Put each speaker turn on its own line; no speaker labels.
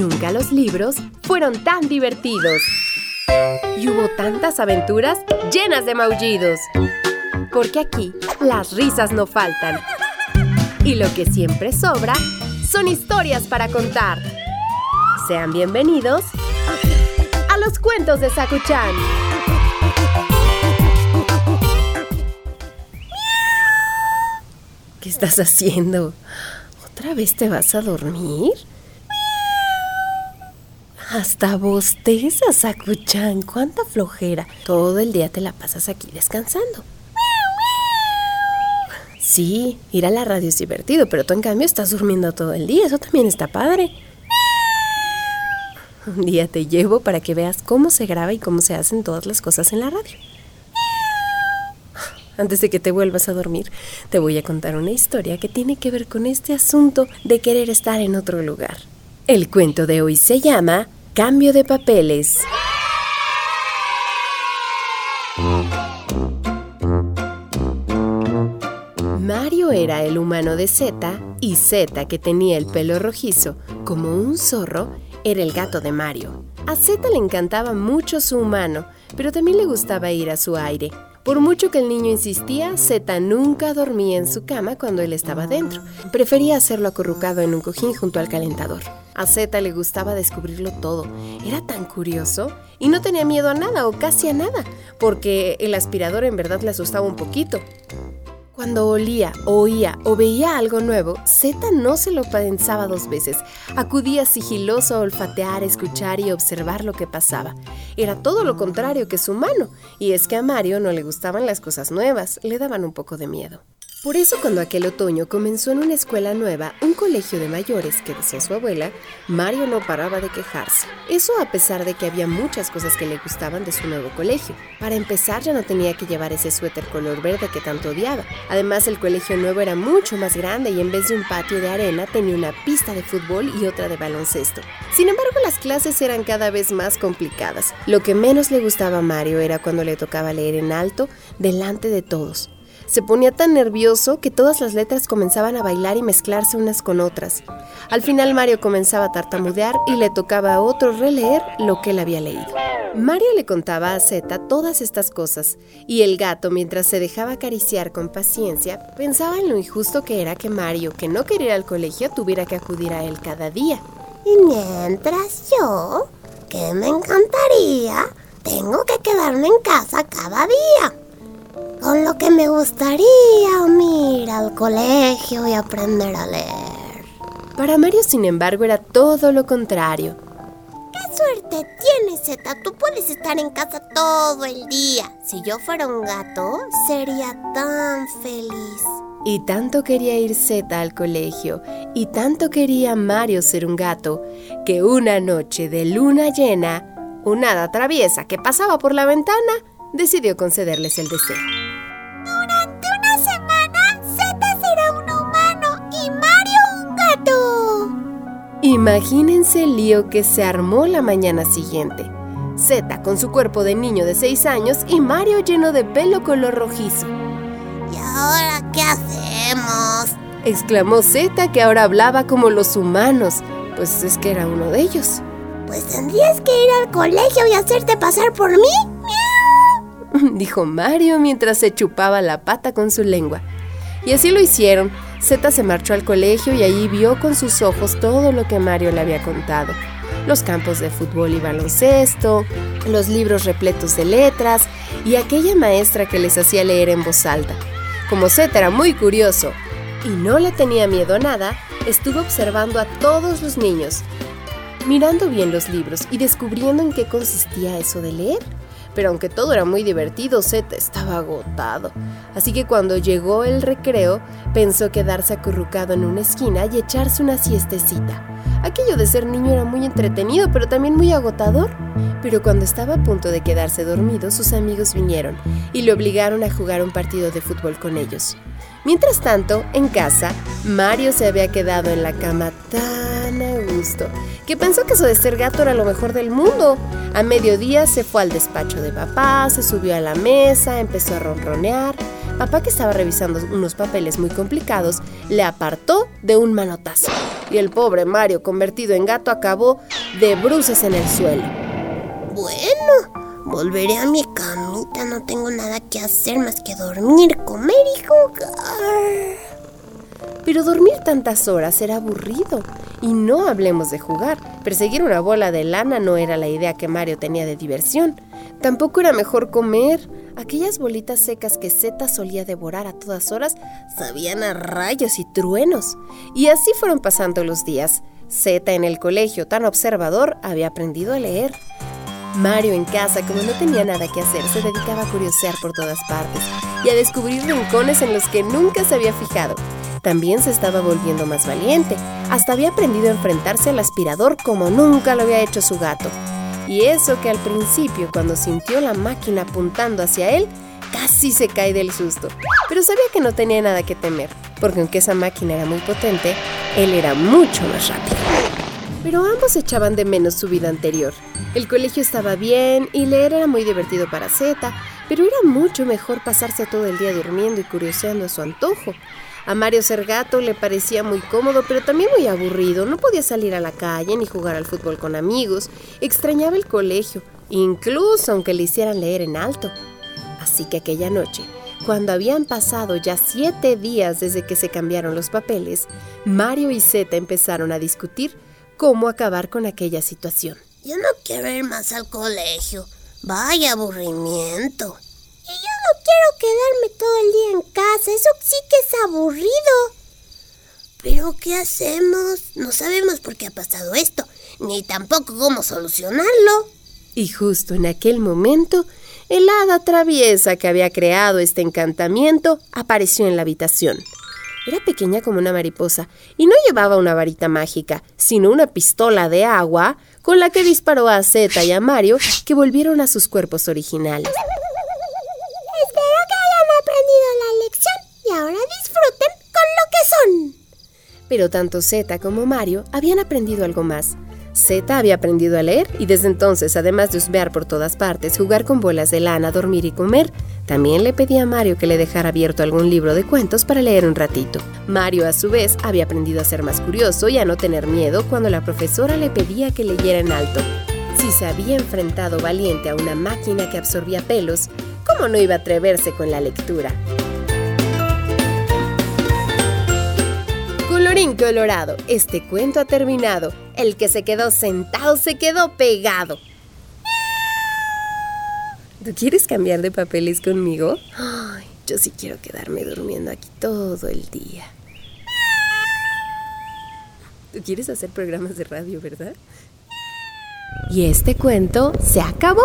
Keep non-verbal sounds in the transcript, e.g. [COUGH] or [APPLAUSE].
Nunca los libros fueron tan divertidos. Y hubo tantas aventuras llenas de maullidos. Porque aquí las risas no faltan. Y lo que siempre sobra son historias para contar. Sean bienvenidos a los cuentos de Sakuchan. ¿Qué estás haciendo? ¿Otra vez te vas a dormir? Hasta bostezas, Sakuchan. ¡Cuánta flojera! Todo el día te la pasas aquí descansando. Sí, ir a la radio es divertido, pero tú en cambio estás durmiendo todo el día. Eso también está padre. Un día te llevo para que veas cómo se graba y cómo se hacen todas las cosas en la radio. Antes de que te vuelvas a dormir, te voy a contar una historia que tiene que ver con este asunto de querer estar en otro lugar. El cuento de hoy se llama Cambio de papeles. Mario era el humano de Z y Z, que tenía el pelo rojizo como un zorro, era el gato de Mario. A Z le encantaba mucho su humano, pero también le gustaba ir a su aire. Por mucho que el niño insistía, Z nunca dormía en su cama cuando él estaba dentro. Prefería hacerlo acurrucado en un cojín junto al calentador. A Z le gustaba descubrirlo todo. Era tan curioso y no tenía miedo a nada o casi a nada, porque el aspirador en verdad le asustaba un poquito. Cuando olía, oía o veía algo nuevo, Z no se lo pensaba dos veces. Acudía sigiloso a olfatear, escuchar y observar lo que pasaba. Era todo lo contrario que su mano, y es que a Mario no le gustaban las cosas nuevas, le daban un poco de miedo. Por eso cuando aquel otoño comenzó en una escuela nueva, un colegio de mayores que decía su abuela, Mario no paraba de quejarse. Eso a pesar de que había muchas cosas que le gustaban de su nuevo colegio. Para empezar ya no tenía que llevar ese suéter color verde que tanto odiaba. Además el colegio nuevo era mucho más grande y en vez de un patio de arena tenía una pista de fútbol y otra de baloncesto. Sin embargo las clases eran cada vez más complicadas. Lo que menos le gustaba a Mario era cuando le tocaba leer en alto delante de todos. Se ponía tan nervioso que todas las letras comenzaban a bailar y mezclarse unas con otras. Al final Mario comenzaba a tartamudear y le tocaba a otro releer lo que él había leído. Mario le contaba a Zeta todas estas cosas, y el gato, mientras se dejaba acariciar con paciencia, pensaba en lo injusto que era que Mario, que no quería ir al colegio, tuviera que acudir a él cada día.
Y mientras yo, que me encantaría, tengo que quedarme en casa cada día con lo que me gustaría ir al colegio y aprender a leer.
Para Mario, sin embargo, era todo lo contrario.
¡Qué suerte tienes, Zeta! Tú puedes estar en casa todo el día. Si yo fuera un gato, sería tan feliz.
Y tanto quería ir Zeta al colegio, y tanto quería Mario ser un gato, que una noche de luna llena, una hada traviesa que pasaba por la ventana decidió concederles el deseo. Imagínense el lío que se armó la mañana siguiente. Z con su cuerpo de niño de 6 años y Mario lleno de pelo color rojizo.
¿Y ahora qué hacemos?
exclamó Z que ahora hablaba como los humanos, pues es que era uno de ellos.
Pues tendrías que ir al colegio y hacerte pasar por mí. [LAUGHS]
dijo Mario mientras se chupaba la pata con su lengua. Y así lo hicieron. Z se marchó al colegio y allí vio con sus ojos todo lo que Mario le había contado. Los campos de fútbol y baloncesto, los libros repletos de letras y aquella maestra que les hacía leer en voz alta. Como Z era muy curioso y no le tenía miedo a nada, estuvo observando a todos los niños, mirando bien los libros y descubriendo en qué consistía eso de leer pero aunque todo era muy divertido, Zeta estaba agotado. Así que cuando llegó el recreo, pensó quedarse acurrucado en una esquina y echarse una siestecita. Aquello de ser niño era muy entretenido, pero también muy agotador. Pero cuando estaba a punto de quedarse dormido, sus amigos vinieron y le obligaron a jugar un partido de fútbol con ellos. Mientras tanto, en casa, Mario se había quedado en la cama tan a gusto que pensó que eso de ser gato era lo mejor del mundo. A mediodía se fue al despacho de papá, se subió a la mesa, empezó a ronronear, Papá, que estaba revisando unos papeles muy complicados, le apartó de un manotazo. Y el pobre Mario, convertido en gato, acabó de bruces en el suelo.
Bueno, volveré a mi camita. No tengo nada que hacer más que dormir, comer y jugar.
Pero dormir tantas horas era aburrido. Y no hablemos de jugar. Perseguir una bola de lana no era la idea que Mario tenía de diversión. Tampoco era mejor comer. Aquellas bolitas secas que Zeta solía devorar a todas horas sabían a rayos y truenos. Y así fueron pasando los días. Zeta en el colegio, tan observador, había aprendido a leer. Mario en casa, como no tenía nada que hacer, se dedicaba a curiosear por todas partes y a descubrir rincones en los que nunca se había fijado. También se estaba volviendo más valiente. Hasta había aprendido a enfrentarse al aspirador como nunca lo había hecho su gato. Y eso que al principio, cuando sintió la máquina apuntando hacia él, casi se cae del susto. Pero sabía que no tenía nada que temer, porque aunque esa máquina era muy potente, él era mucho más rápido. Pero ambos echaban de menos su vida anterior. El colegio estaba bien y leer era muy divertido para Zeta, pero era mucho mejor pasarse todo el día durmiendo y curioseando a su antojo. A Mario ser gato le parecía muy cómodo, pero también muy aburrido. No podía salir a la calle ni jugar al fútbol con amigos. Extrañaba el colegio, incluso aunque le hicieran leer en alto. Así que aquella noche, cuando habían pasado ya siete días desde que se cambiaron los papeles, Mario y Zeta empezaron a discutir cómo acabar con aquella situación.
Yo no quiero ir más al colegio. Vaya aburrimiento. No quiero quedarme todo el día en casa. Eso sí que es aburrido. Pero ¿qué hacemos? No sabemos por qué ha pasado esto, ni tampoco cómo solucionarlo.
Y justo en aquel momento, el hada traviesa que había creado este encantamiento apareció en la habitación. Era pequeña como una mariposa y no llevaba una varita mágica, sino una pistola de agua con la que disparó a Zeta y a Mario, que volvieron a sus cuerpos originales.
Espero que hayan aprendido la lección y ahora disfruten con lo que son.
Pero tanto Zeta como Mario habían aprendido algo más. Zeta había aprendido a leer y desde entonces, además de husmear por todas partes, jugar con bolas de lana, dormir y comer, también le pedía a Mario que le dejara abierto algún libro de cuentos para leer un ratito. Mario, a su vez, había aprendido a ser más curioso y a no tener miedo cuando la profesora le pedía que leyera en alto. Si se había enfrentado valiente a una máquina que absorbía pelos, ¿cómo no iba a atreverse con la lectura? Colorín colorado, este cuento ha terminado. El que se quedó sentado se quedó pegado. ¿Tú quieres cambiar de papeles conmigo? Ay, yo sí quiero quedarme durmiendo aquí todo el día. Tú quieres hacer programas de radio, ¿verdad? Y este cuento se acabó.